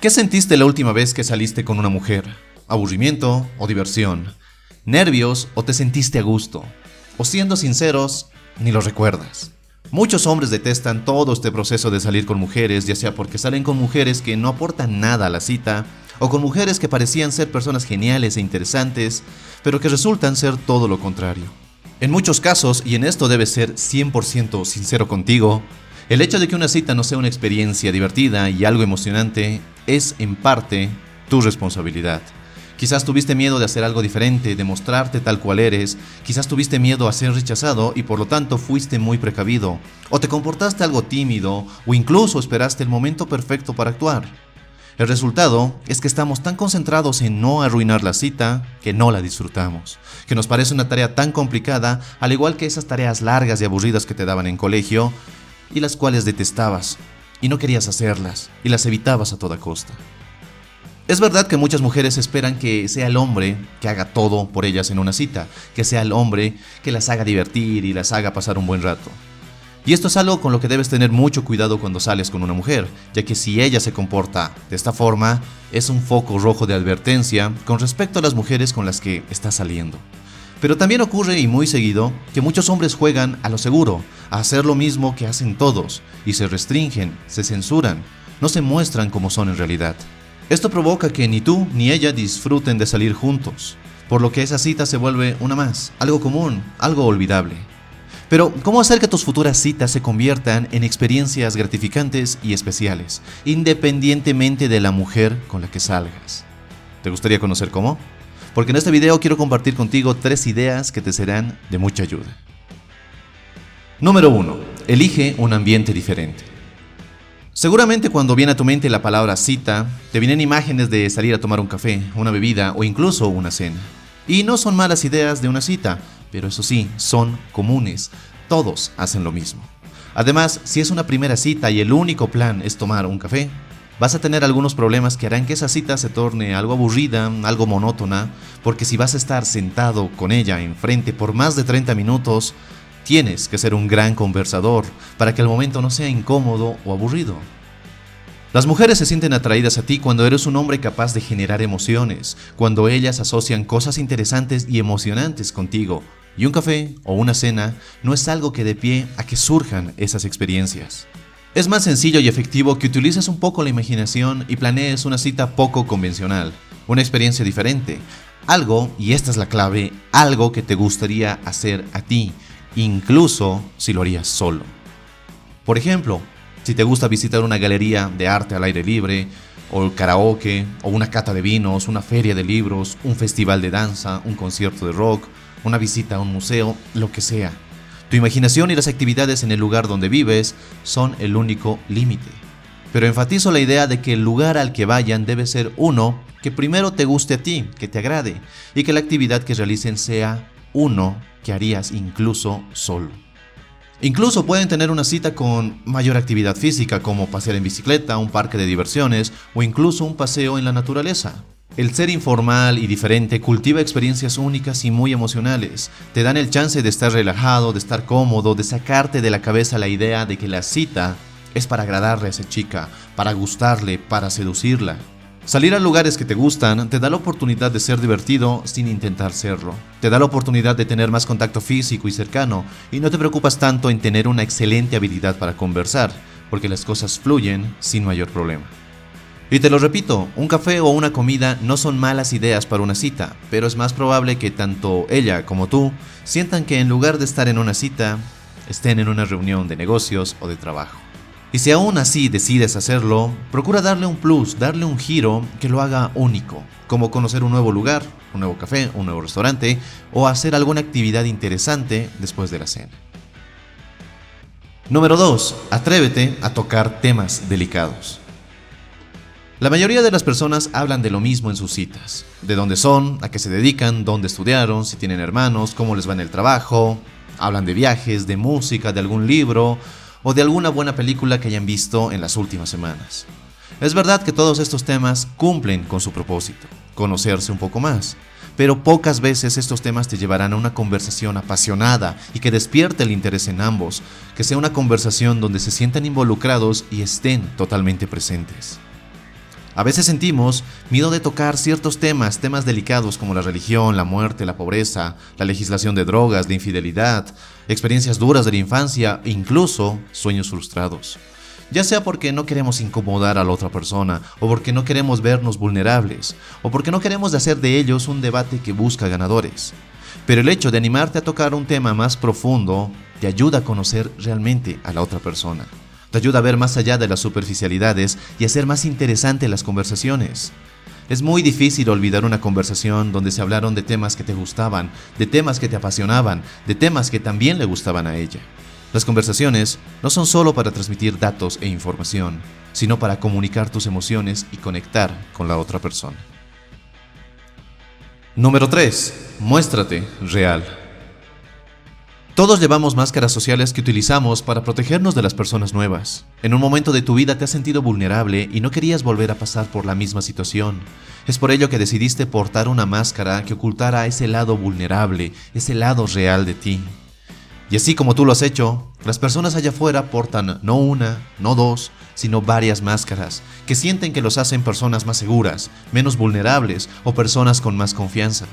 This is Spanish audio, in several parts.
¿Qué sentiste la última vez que saliste con una mujer? ¿Aburrimiento o diversión? ¿Nervios o te sentiste a gusto? O siendo sinceros, ni lo recuerdas. Muchos hombres detestan todo este proceso de salir con mujeres, ya sea porque salen con mujeres que no aportan nada a la cita, o con mujeres que parecían ser personas geniales e interesantes, pero que resultan ser todo lo contrario. En muchos casos, y en esto debes ser 100% sincero contigo, el hecho de que una cita no sea una experiencia divertida y algo emocionante es en parte tu responsabilidad. Quizás tuviste miedo de hacer algo diferente, de mostrarte tal cual eres, quizás tuviste miedo a ser rechazado y por lo tanto fuiste muy precavido, o te comportaste algo tímido, o incluso esperaste el momento perfecto para actuar. El resultado es que estamos tan concentrados en no arruinar la cita que no la disfrutamos, que nos parece una tarea tan complicada, al igual que esas tareas largas y aburridas que te daban en colegio, y las cuales detestabas y no querías hacerlas y las evitabas a toda costa. Es verdad que muchas mujeres esperan que sea el hombre que haga todo por ellas en una cita, que sea el hombre que las haga divertir y las haga pasar un buen rato. Y esto es algo con lo que debes tener mucho cuidado cuando sales con una mujer, ya que si ella se comporta de esta forma, es un foco rojo de advertencia con respecto a las mujeres con las que estás saliendo. Pero también ocurre y muy seguido que muchos hombres juegan a lo seguro, a hacer lo mismo que hacen todos, y se restringen, se censuran, no se muestran como son en realidad. Esto provoca que ni tú ni ella disfruten de salir juntos, por lo que esa cita se vuelve una más, algo común, algo olvidable. Pero, ¿cómo hacer que tus futuras citas se conviertan en experiencias gratificantes y especiales, independientemente de la mujer con la que salgas? ¿Te gustaría conocer cómo? Porque en este video quiero compartir contigo tres ideas que te serán de mucha ayuda. Número 1. Elige un ambiente diferente. Seguramente cuando viene a tu mente la palabra cita, te vienen imágenes de salir a tomar un café, una bebida o incluso una cena. Y no son malas ideas de una cita, pero eso sí, son comunes. Todos hacen lo mismo. Además, si es una primera cita y el único plan es tomar un café, vas a tener algunos problemas que harán que esa cita se torne algo aburrida, algo monótona, porque si vas a estar sentado con ella enfrente por más de 30 minutos, tienes que ser un gran conversador para que el momento no sea incómodo o aburrido. Las mujeres se sienten atraídas a ti cuando eres un hombre capaz de generar emociones, cuando ellas asocian cosas interesantes y emocionantes contigo, y un café o una cena no es algo que dé pie a que surjan esas experiencias. Es más sencillo y efectivo que utilices un poco la imaginación y planees una cita poco convencional, una experiencia diferente, algo, y esta es la clave, algo que te gustaría hacer a ti, incluso si lo harías solo. Por ejemplo, si te gusta visitar una galería de arte al aire libre, o el karaoke, o una cata de vinos, una feria de libros, un festival de danza, un concierto de rock, una visita a un museo, lo que sea. Tu imaginación y las actividades en el lugar donde vives son el único límite. Pero enfatizo la idea de que el lugar al que vayan debe ser uno que primero te guste a ti, que te agrade, y que la actividad que realicen sea uno que harías incluso solo. Incluso pueden tener una cita con mayor actividad física, como pasear en bicicleta, un parque de diversiones o incluso un paseo en la naturaleza. El ser informal y diferente cultiva experiencias únicas y muy emocionales. Te dan el chance de estar relajado, de estar cómodo, de sacarte de la cabeza la idea de que la cita es para agradarle a esa chica, para gustarle, para seducirla. Salir a lugares que te gustan te da la oportunidad de ser divertido sin intentar serlo. Te da la oportunidad de tener más contacto físico y cercano y no te preocupas tanto en tener una excelente habilidad para conversar, porque las cosas fluyen sin mayor problema. Y te lo repito, un café o una comida no son malas ideas para una cita, pero es más probable que tanto ella como tú sientan que en lugar de estar en una cita, estén en una reunión de negocios o de trabajo. Y si aún así decides hacerlo, procura darle un plus, darle un giro que lo haga único, como conocer un nuevo lugar, un nuevo café, un nuevo restaurante o hacer alguna actividad interesante después de la cena. Número 2. Atrévete a tocar temas delicados. La mayoría de las personas hablan de lo mismo en sus citas, de dónde son, a qué se dedican, dónde estudiaron, si tienen hermanos, cómo les va en el trabajo, hablan de viajes, de música, de algún libro o de alguna buena película que hayan visto en las últimas semanas. Es verdad que todos estos temas cumplen con su propósito, conocerse un poco más, pero pocas veces estos temas te llevarán a una conversación apasionada y que despierte el interés en ambos, que sea una conversación donde se sientan involucrados y estén totalmente presentes. A veces sentimos miedo de tocar ciertos temas, temas delicados como la religión, la muerte, la pobreza, la legislación de drogas, la infidelidad, experiencias duras de la infancia incluso sueños frustrados. Ya sea porque no queremos incomodar a la otra persona, o porque no queremos vernos vulnerables, o porque no queremos hacer de ellos un debate que busca ganadores. Pero el hecho de animarte a tocar un tema más profundo te ayuda a conocer realmente a la otra persona. Te ayuda a ver más allá de las superficialidades y hacer más interesante las conversaciones. Es muy difícil olvidar una conversación donde se hablaron de temas que te gustaban, de temas que te apasionaban, de temas que también le gustaban a ella. Las conversaciones no son solo para transmitir datos e información, sino para comunicar tus emociones y conectar con la otra persona. Número 3. Muéstrate real. Todos llevamos máscaras sociales que utilizamos para protegernos de las personas nuevas. En un momento de tu vida te has sentido vulnerable y no querías volver a pasar por la misma situación. Es por ello que decidiste portar una máscara que ocultara ese lado vulnerable, ese lado real de ti. Y así como tú lo has hecho, las personas allá afuera portan no una, no dos, sino varias máscaras, que sienten que los hacen personas más seguras, menos vulnerables o personas con más confianza.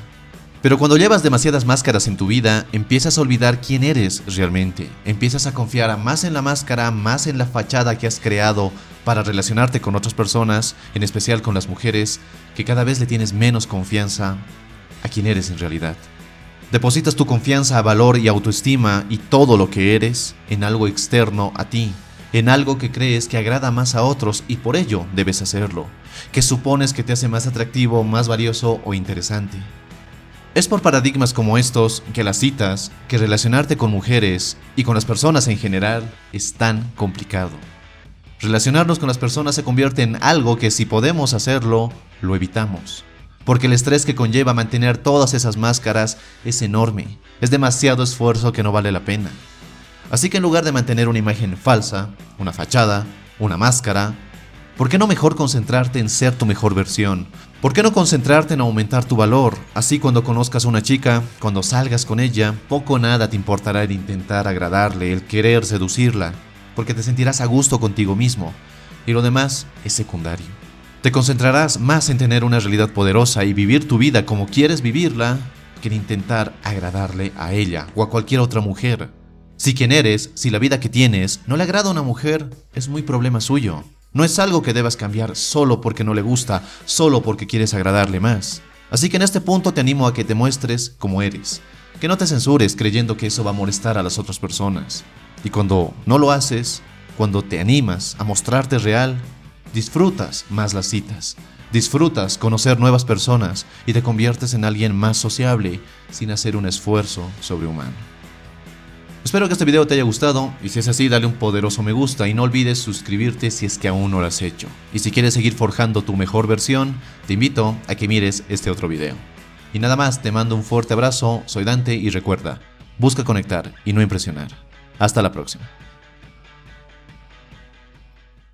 Pero cuando llevas demasiadas máscaras en tu vida, empiezas a olvidar quién eres realmente. Empiezas a confiar más en la máscara, más en la fachada que has creado para relacionarte con otras personas, en especial con las mujeres, que cada vez le tienes menos confianza a quién eres en realidad. Depositas tu confianza, valor y autoestima y todo lo que eres en algo externo a ti, en algo que crees que agrada más a otros y por ello debes hacerlo, que supones que te hace más atractivo, más valioso o interesante. Es por paradigmas como estos que las citas, que relacionarte con mujeres y con las personas en general es tan complicado. Relacionarnos con las personas se convierte en algo que si podemos hacerlo, lo evitamos. Porque el estrés que conlleva mantener todas esas máscaras es enorme. Es demasiado esfuerzo que no vale la pena. Así que en lugar de mantener una imagen falsa, una fachada, una máscara, ¿por qué no mejor concentrarte en ser tu mejor versión? ¿Por qué no concentrarte en aumentar tu valor? Así cuando conozcas a una chica, cuando salgas con ella, poco o nada te importará el intentar agradarle, el querer seducirla, porque te sentirás a gusto contigo mismo, y lo demás es secundario. Te concentrarás más en tener una realidad poderosa y vivir tu vida como quieres vivirla, que en intentar agradarle a ella o a cualquier otra mujer. Si quien eres, si la vida que tienes no le agrada a una mujer, es muy problema suyo. No es algo que debas cambiar solo porque no le gusta, solo porque quieres agradarle más. Así que en este punto te animo a que te muestres como eres, que no te censures creyendo que eso va a molestar a las otras personas. Y cuando no lo haces, cuando te animas a mostrarte real, disfrutas más las citas, disfrutas conocer nuevas personas y te conviertes en alguien más sociable sin hacer un esfuerzo sobrehumano. Espero que este video te haya gustado y si es así dale un poderoso me gusta y no olvides suscribirte si es que aún no lo has hecho. Y si quieres seguir forjando tu mejor versión, te invito a que mires este otro video. Y nada más, te mando un fuerte abrazo, soy Dante y recuerda, busca conectar y no impresionar. Hasta la próxima.